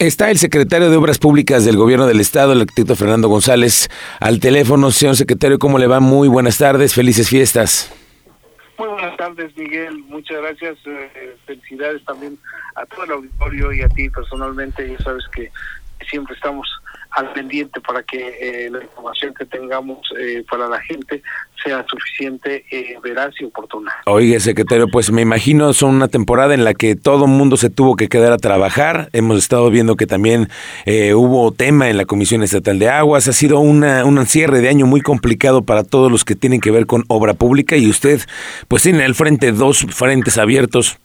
Está el secretario de Obras Públicas del Gobierno del Estado, el arquitecto Fernando González, al teléfono. Señor secretario, ¿cómo le va? Muy buenas tardes, felices fiestas. Muy buenas tardes, Miguel. Muchas gracias. Eh, felicidades también a todo el auditorio y a ti personalmente. Ya sabes que siempre estamos al pendiente para que eh, la información que tengamos eh, para la gente sea suficiente, eh, veraz y oportuna. Oiga, secretario, pues me imagino son una temporada en la que todo mundo se tuvo que quedar a trabajar. Hemos estado viendo que también hubo tema en la Comisión Estatal de Aguas. Ha sido una, un cierre de año muy complicado para todos los que tienen que ver con obra pública y usted pues tiene al frente dos frentes abiertos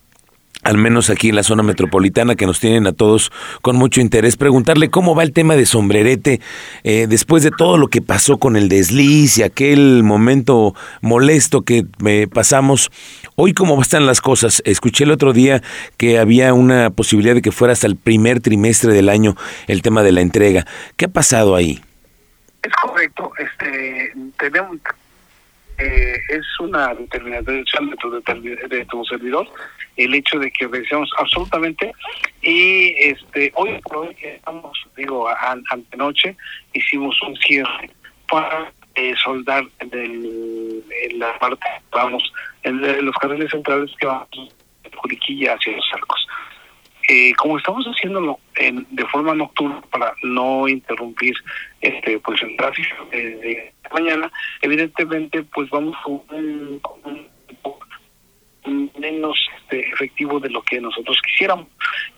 al menos aquí en la zona metropolitana, que nos tienen a todos con mucho interés, preguntarle cómo va el tema de sombrerete eh, después de todo lo que pasó con el desliz y aquel momento molesto que eh, pasamos. Hoy, ¿cómo están las cosas? Escuché el otro día que había una posibilidad de que fuera hasta el primer trimestre del año el tema de la entrega. ¿Qué ha pasado ahí? Es correcto. Este, tenemos, eh, es una determinación de tu, de tu servidor el hecho de que obedecemos absolutamente. Y este hoy por hoy estamos digo antenoche hicimos un cierre para eh, soldar del, en la parte vamos en, los carriles centrales que van de Juriquilla hacia los arcos. Eh, como estamos haciéndolo en, de forma nocturna para no interrumpir este pues el tráfico de, mañana evidentemente pues vamos con un, menos este, efectivo de lo que nosotros quisiéramos.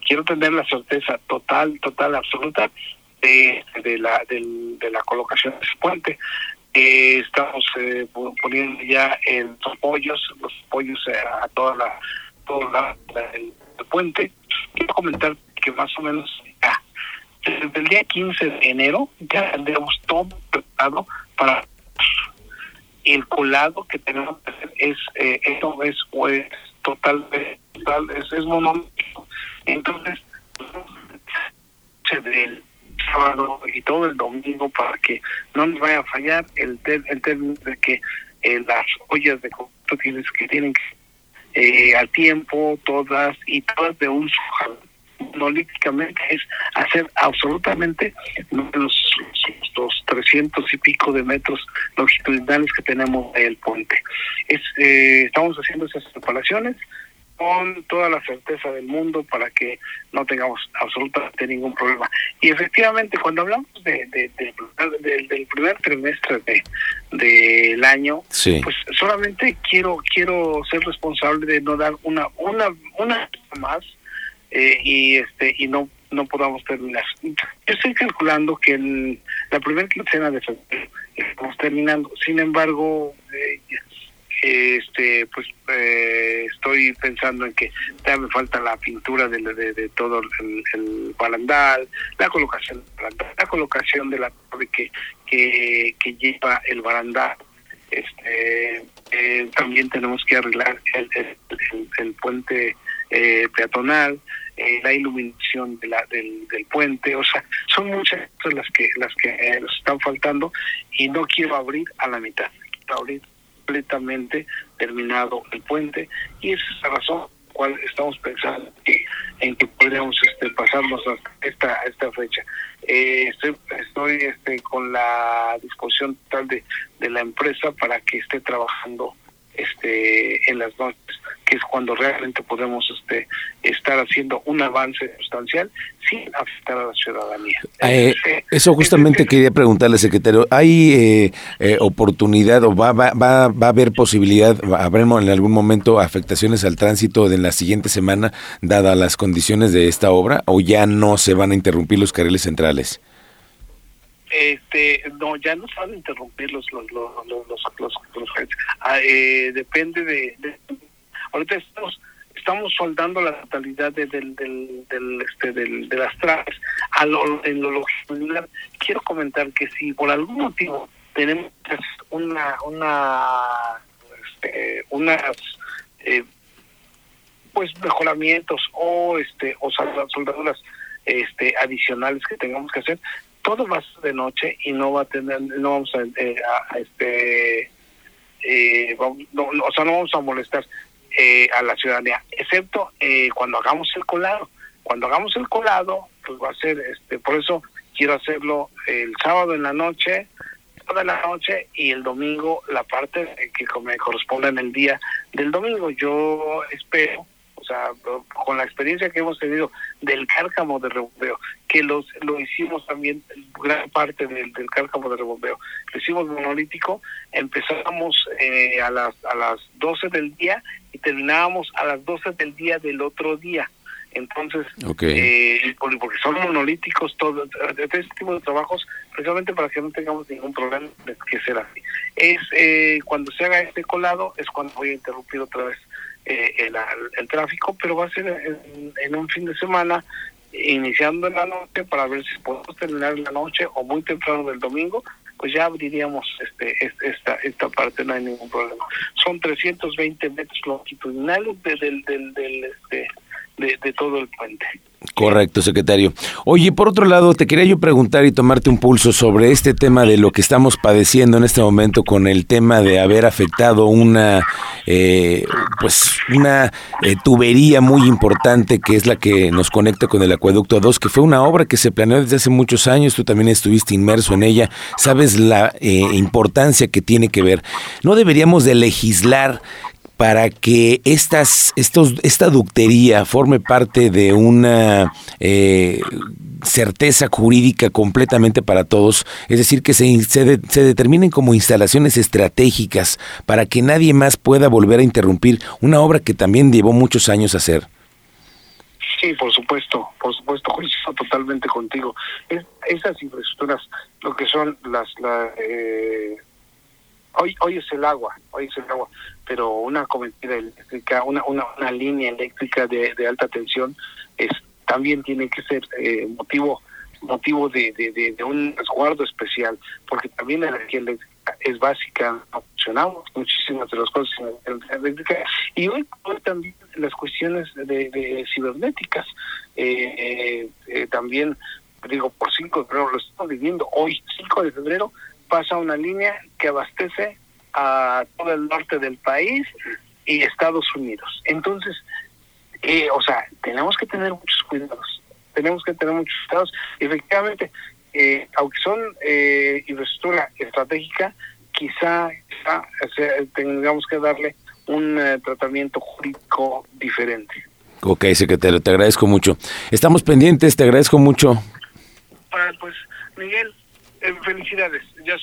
Quiero tener la certeza total total absoluta de, de la de la colocación de ese puente. Eh, estamos eh, poniendo ya en los apoyos los apoyos eh, a toda la todo la, el, puente. Quiero comentar que más o menos ya, desde el día 15 de enero ya tendremos todo preparado para el colado que tenemos que hacer es eh, eso es pues total, total es, es monolítico. Entonces del sábado y todo el domingo para que no nos vaya a fallar el el término de que eh, las ollas de que tienen que eh, al tiempo todas y todas de un monolíticamente es hacer absolutamente los, los 300 y pico de metros longitudinales que tenemos del puente. Es, eh, estamos haciendo esas preparaciones con toda la certeza del mundo para que no tengamos absolutamente ningún problema. Y efectivamente, cuando hablamos de, del primer trimestre de del año, pues solamente quiero quiero ser responsable de no dar una una una más eh, y este y no no podamos terminar. Yo estoy calculando que en la primera quincena de febrero estamos terminando. Sin embargo, eh, este pues eh, estoy pensando en que ya me falta la pintura de, de, todo el, barandal, la colocación la colocación de la torre que, que, lleva el barandal. Este, también tenemos que arreglar el, el puente eh, peatonal, eh, la iluminación de la, del, del, puente, o sea, son muchas las que las que nos están faltando y no quiero abrir a la mitad, quiero abrir completamente terminado el puente y esa es la razón por la cual estamos pensando que, en que podríamos este, pasarnos a esta esta fecha. Eh, estoy estoy este, con la disposición total de, de la empresa para que esté trabajando este en las noches que es cuando realmente podemos este estar haciendo un avance sustancial sin afectar a la ciudadanía. Eh, eso justamente quería preguntarle, secretario. ¿Hay eh, eh, oportunidad o va, va, va, va a haber posibilidad, habremos en algún momento afectaciones al tránsito de la siguiente semana, dadas las condiciones de esta obra, o ya no se van a interrumpir los carriles centrales? Este no ya no a interrumpir los los los los, los, ah, eh, depende de, ahorita estamos estamos soldando la totalidad de, del, del, del, este, del, de las trajes a lo, en lo longitudinal. Quiero comentar que si por algún motivo tenemos una una este, unas eh, pues mejoramientos o este o soldaduras este adicionales que tengamos que hacer todo va a ser de noche y no va a tener, no vamos a, eh, este, eh, o sea, no vamos a molestar eh, a la ciudadanía, excepto cuando hagamos el colado. Cuando hagamos el colado, pues va a ser, este, por eso quiero hacerlo el sábado en la noche, toda la noche y el domingo la parte que me corresponde en el día del domingo. Yo espero sea, con la experiencia que hemos tenido del cárcamo de rebombeo, que los lo hicimos también, gran parte del, cárcamo de rebombeo, lo hicimos monolítico, empezamos eh, a, las, a las 12 del día y terminábamos a las 12 del día del otro día. Entonces, eh, porque son monolíticos, todo este tipo de trabajos, precisamente para que no tengamos ningún problema de que sea así. Es eh, cuando se haga este colado, es cuando voy a interrumpir otra vez eh, el, el, tráfico, pero va a ser en, un fin de semana, iniciando en la noche para ver si podemos terminar en la noche o muy temprano del domingo, pues ya abriríamos este, esta esta parte, no hay ningún problema. Son 320 metros longitudinales de, del, del, del este, de, todo el puente. Correcto, secretario. Oye, por otro lado, te quería yo preguntar y tomarte un pulso sobre este tema de lo que estamos padeciendo en este momento con el tema de haber afectado una, eh, pues, una eh, tubería muy importante que es la que nos conecta con el acueducto 2, que fue una obra que se planeó desde hace muchos años. Tú también estuviste inmerso en ella. Sabes la eh, importancia que tiene que ver. No deberíamos de legislar para que estas, estos, esta ductería forme parte de una eh, certeza jurídica completamente para todos, es decir, que se, se, determinen como instalaciones estratégicas para que nadie más pueda volver a interrumpir una obra que también llevó muchos años hacer. Sí, por supuesto, por supuesto, coincido totalmente contigo. Es, esas infraestructuras, lo que son las, la, eh, hoy hoy es el agua, hoy es el agua, pero una cometida eléctrica, una, una, una línea eléctrica de, alta tensión es también tiene que ser eh, motivo motivo de, un resguardo especial, porque también la energía eléctrica es básica, funcionamos muchísimas de las cosas en la eléctrica, y hoy, hoy también las cuestiones de, cibernéticas, eh, eh, también, digo, por 5 de febrero, lo estamos viviendo hoy, 5 de febrero, pasa una línea que abastece a todo el norte del país y Estados Unidos. Entonces, eh, o sea, tenemos que tener muchos cuidados, tenemos que tener muchos cuidados. Efectivamente, eh, aunque son eh, infraestructura estratégica, quizá, tengamos que darle un eh, tratamiento jurídico diferente. Ok, secretario, te agradezco mucho. Estamos pendientes, te agradezco mucho. pues, Miguel, eh, felicidades. Ya.